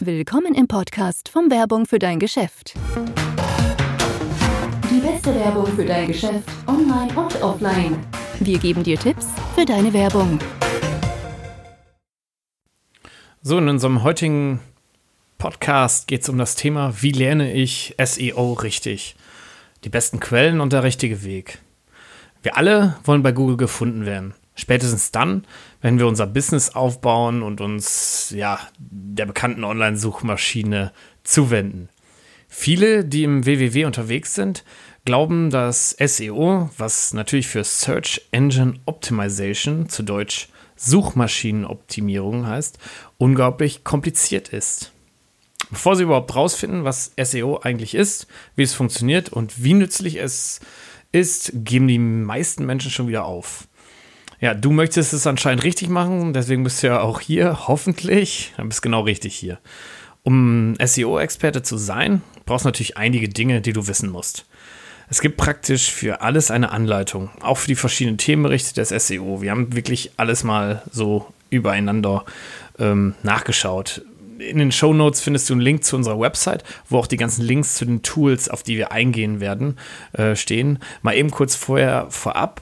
Willkommen im Podcast von Werbung für dein Geschäft. Die beste Werbung für dein Geschäft, online und offline. Wir geben dir Tipps für deine Werbung. So, in unserem heutigen Podcast geht es um das Thema, wie lerne ich SEO richtig? Die besten Quellen und der richtige Weg. Wir alle wollen bei Google gefunden werden. Spätestens dann, wenn wir unser Business aufbauen und uns ja der bekannten Online-Suchmaschine zuwenden. Viele, die im WWW unterwegs sind, glauben, dass SEO, was natürlich für Search Engine Optimization, zu Deutsch Suchmaschinenoptimierung heißt, unglaublich kompliziert ist. Bevor Sie überhaupt rausfinden, was SEO eigentlich ist, wie es funktioniert und wie nützlich es ist, geben die meisten Menschen schon wieder auf. Ja, du möchtest es anscheinend richtig machen, deswegen bist du ja auch hier, hoffentlich. Dann bist genau richtig hier. Um SEO-Experte zu sein, brauchst du natürlich einige Dinge, die du wissen musst. Es gibt praktisch für alles eine Anleitung, auch für die verschiedenen Themenberichte des SEO. Wir haben wirklich alles mal so übereinander ähm, nachgeschaut. In den Show Notes findest du einen Link zu unserer Website, wo auch die ganzen Links zu den Tools, auf die wir eingehen werden, äh, stehen. Mal eben kurz vorher vorab.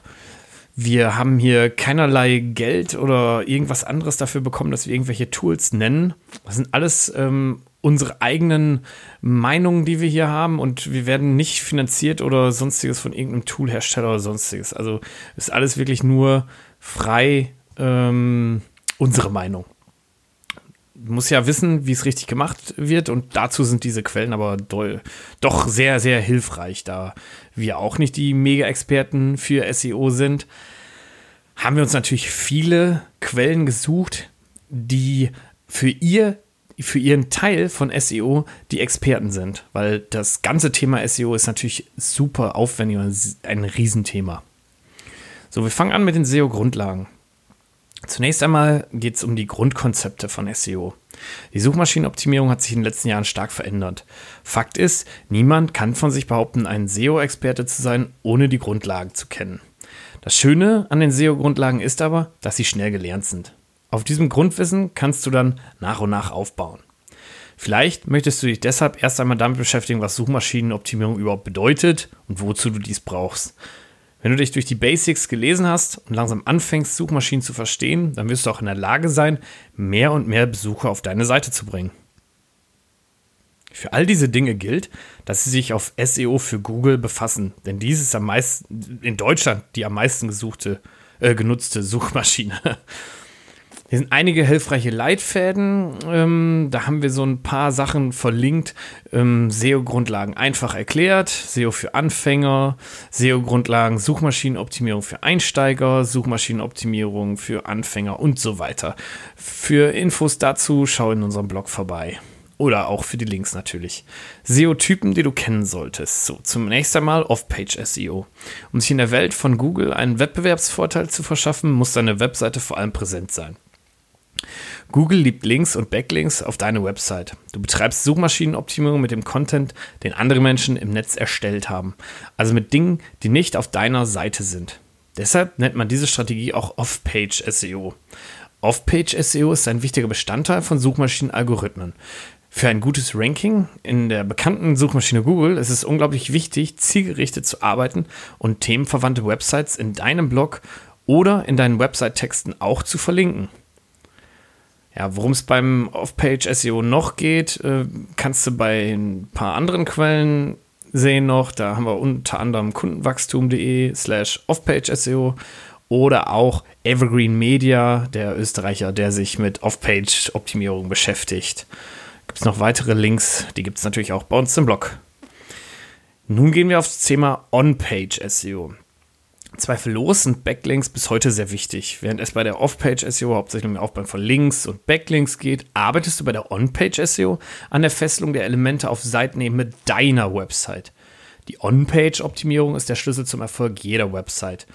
Wir haben hier keinerlei Geld oder irgendwas anderes dafür bekommen, dass wir irgendwelche Tools nennen. Das sind alles ähm, unsere eigenen Meinungen, die wir hier haben und wir werden nicht finanziert oder sonstiges von irgendeinem Toolhersteller oder sonstiges. Also ist alles wirklich nur frei ähm, unsere Meinung. Du musst ja wissen, wie es richtig gemacht wird und dazu sind diese Quellen aber doch sehr, sehr hilfreich, da wir auch nicht die Mega-Experten für SEO sind, haben wir uns natürlich viele Quellen gesucht, die für ihr für ihren Teil von SEO die Experten sind, weil das ganze Thema SEO ist natürlich super aufwendig und ein Riesenthema. So, wir fangen an mit den SEO-Grundlagen. Zunächst einmal geht es um die Grundkonzepte von SEO. Die Suchmaschinenoptimierung hat sich in den letzten Jahren stark verändert. Fakt ist, niemand kann von sich behaupten, ein SEO-Experte zu sein, ohne die Grundlagen zu kennen. Das Schöne an den SEO-Grundlagen ist aber, dass sie schnell gelernt sind. Auf diesem Grundwissen kannst du dann nach und nach aufbauen. Vielleicht möchtest du dich deshalb erst einmal damit beschäftigen, was Suchmaschinenoptimierung überhaupt bedeutet und wozu du dies brauchst. Wenn du dich durch die Basics gelesen hast und langsam anfängst, Suchmaschinen zu verstehen, dann wirst du auch in der Lage sein, mehr und mehr Besucher auf deine Seite zu bringen. Für all diese Dinge gilt, dass sie sich auf SEO für Google befassen, denn dies ist am meisten in Deutschland die am meisten gesuchte, äh, genutzte Suchmaschine. Hier sind einige hilfreiche Leitfäden. Ähm, da haben wir so ein paar Sachen verlinkt. Ähm, SEO-Grundlagen einfach erklärt, SEO für Anfänger, SEO-Grundlagen, Suchmaschinenoptimierung für Einsteiger, Suchmaschinenoptimierung für Anfänger und so weiter. Für Infos dazu schau in unserem Blog vorbei. Oder auch für die Links natürlich. SEO-Typen, die du kennen solltest. So, zunächst einmal Off-Page-SEO. Um sich in der Welt von Google einen Wettbewerbsvorteil zu verschaffen, muss deine Webseite vor allem präsent sein. Google liebt Links und Backlinks auf deine Website. Du betreibst Suchmaschinenoptimierung mit dem Content, den andere Menschen im Netz erstellt haben. Also mit Dingen, die nicht auf deiner Seite sind. Deshalb nennt man diese Strategie auch Off-Page SEO. Off-Page SEO ist ein wichtiger Bestandteil von Suchmaschinenalgorithmen. Für ein gutes Ranking in der bekannten Suchmaschine Google ist es unglaublich wichtig, zielgerichtet zu arbeiten und themenverwandte Websites in deinem Blog oder in deinen Website-Texten auch zu verlinken. Ja, worum es beim Off-Page-SEO noch geht, äh, kannst du bei ein paar anderen Quellen sehen noch. Da haben wir unter anderem kundenwachstum.de slash Off-Page-SEO oder auch Evergreen Media, der Österreicher, der sich mit Off-Page-Optimierung beschäftigt. Gibt es noch weitere Links, die gibt es natürlich auch bei uns im Blog. Nun gehen wir aufs Thema On-Page-SEO. Zweifellos sind Backlinks bis heute sehr wichtig. Während es bei der Off-Page-SEO hauptsächlich um den Aufbau von Links und Backlinks geht, arbeitest du bei der On-Page-SEO an der Fesselung der Elemente auf Seiten eben mit deiner Website. Die On-Page-Optimierung ist der Schlüssel zum Erfolg jeder Website.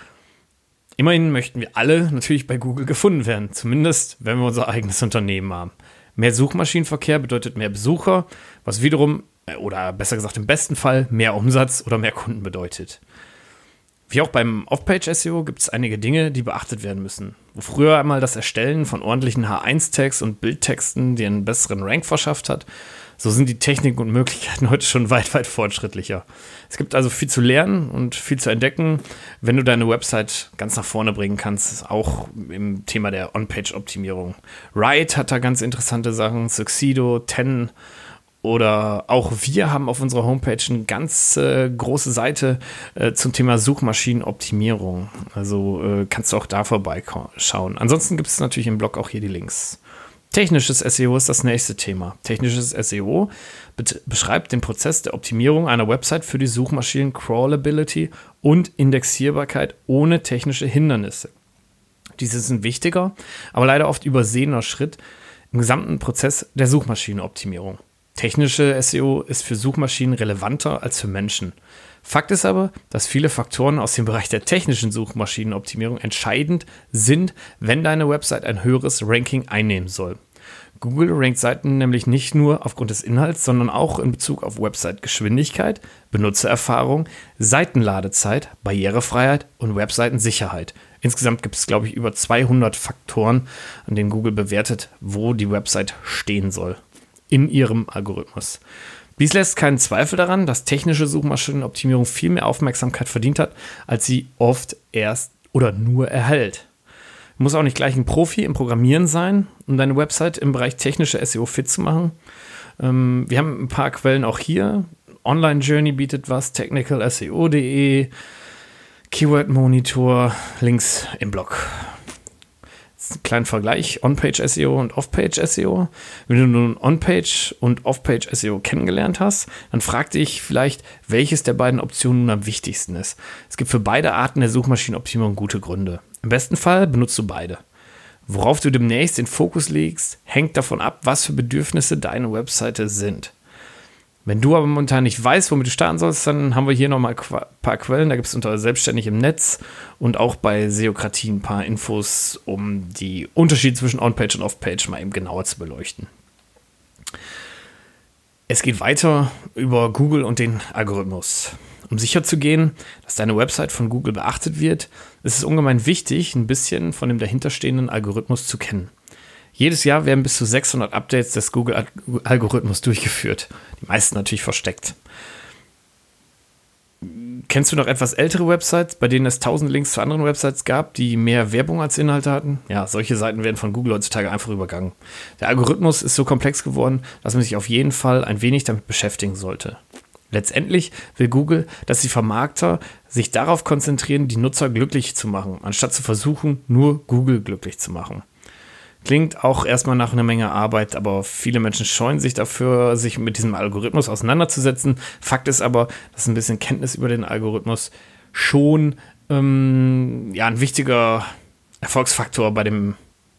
Immerhin möchten wir alle natürlich bei Google gefunden werden, zumindest wenn wir unser eigenes Unternehmen haben. Mehr Suchmaschinenverkehr bedeutet mehr Besucher, was wiederum, äh, oder besser gesagt im besten Fall, mehr Umsatz oder mehr Kunden bedeutet. Wie auch beim Off-Page-SEO gibt es einige Dinge, die beachtet werden müssen. Wo früher einmal das Erstellen von ordentlichen H1-Tags und Bildtexten dir einen besseren Rank verschafft hat, so sind die Techniken und Möglichkeiten heute schon weit, weit fortschrittlicher. Es gibt also viel zu lernen und viel zu entdecken, wenn du deine Website ganz nach vorne bringen kannst, auch im Thema der On-Page-Optimierung. Riot hat da ganz interessante Sachen, Succedo, Ten oder auch wir haben auf unserer Homepage eine ganz äh, große Seite äh, zum Thema Suchmaschinenoptimierung. Also äh, kannst du auch da vorbeischauen. Ansonsten gibt es natürlich im Blog auch hier die Links. Technisches SEO ist das nächste Thema. Technisches SEO beschreibt den Prozess der Optimierung einer Website für die Suchmaschinen Crawlability und Indexierbarkeit ohne technische Hindernisse. Diese sind wichtiger, aber leider oft übersehener Schritt im gesamten Prozess der Suchmaschinenoptimierung. Technische SEO ist für Suchmaschinen relevanter als für Menschen. Fakt ist aber, dass viele Faktoren aus dem Bereich der technischen Suchmaschinenoptimierung entscheidend sind, wenn deine Website ein höheres Ranking einnehmen soll. Google rankt Seiten nämlich nicht nur aufgrund des Inhalts, sondern auch in Bezug auf Website-Geschwindigkeit, Benutzererfahrung, Seitenladezeit, Barrierefreiheit und Webseitensicherheit. Insgesamt gibt es, glaube ich, über 200 Faktoren, an denen Google bewertet, wo die Website stehen soll in ihrem Algorithmus. Dies lässt keinen Zweifel daran, dass technische Suchmaschinenoptimierung viel mehr Aufmerksamkeit verdient hat, als sie oft erst oder nur erhält. Du musst auch nicht gleich ein Profi im Programmieren sein, um deine Website im Bereich technische SEO fit zu machen. Ähm, wir haben ein paar Quellen auch hier. Online Journey bietet was, technicalseo.de, Keyword Monitor, Links im Blog kleinen Vergleich, On-Page SEO und Off-Page SEO. Wenn du nun On-Page und Off-Page SEO kennengelernt hast, dann frag dich vielleicht, welches der beiden Optionen nun am wichtigsten ist. Es gibt für beide Arten der Suchmaschinenoptimierung gute Gründe. Im besten Fall benutzt du beide. Worauf du demnächst den Fokus legst, hängt davon ab, was für Bedürfnisse deine Webseite sind. Wenn du aber momentan nicht weißt, womit du starten sollst, dann haben wir hier nochmal ein paar Quellen. Da gibt es unter Selbstständig im Netz und auch bei Seokratie ein paar Infos, um die Unterschiede zwischen On-Page und Off-Page mal eben genauer zu beleuchten. Es geht weiter über Google und den Algorithmus. Um sicherzugehen, dass deine Website von Google beachtet wird, ist es ungemein wichtig, ein bisschen von dem dahinterstehenden Algorithmus zu kennen. Jedes Jahr werden bis zu 600 Updates des Google-Algorithmus durchgeführt. Die meisten natürlich versteckt. Kennst du noch etwas ältere Websites, bei denen es tausend Links zu anderen Websites gab, die mehr Werbung als Inhalte hatten? Ja, solche Seiten werden von Google heutzutage einfach übergangen. Der Algorithmus ist so komplex geworden, dass man sich auf jeden Fall ein wenig damit beschäftigen sollte. Letztendlich will Google, dass die Vermarkter sich darauf konzentrieren, die Nutzer glücklich zu machen, anstatt zu versuchen, nur Google glücklich zu machen. Klingt auch erstmal nach einer Menge Arbeit, aber viele Menschen scheuen sich dafür, sich mit diesem Algorithmus auseinanderzusetzen. Fakt ist aber, dass ein bisschen Kenntnis über den Algorithmus schon ähm, ja, ein wichtiger Erfolgsfaktor bei, dem,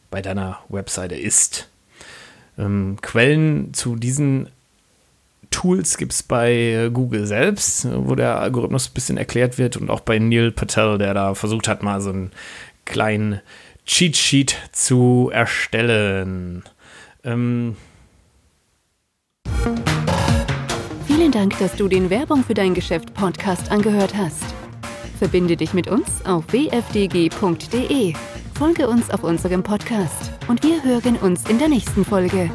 bei deiner Webseite ist. Ähm, Quellen zu diesen Tools gibt es bei Google selbst, wo der Algorithmus ein bisschen erklärt wird und auch bei Neil Patel, der da versucht hat, mal so einen kleinen Cheat Sheet zu erstellen. Ähm Vielen Dank, dass du den Werbung für dein Geschäft Podcast angehört hast. Verbinde dich mit uns auf wfdg.de. Folge uns auf unserem Podcast und wir hören uns in der nächsten Folge.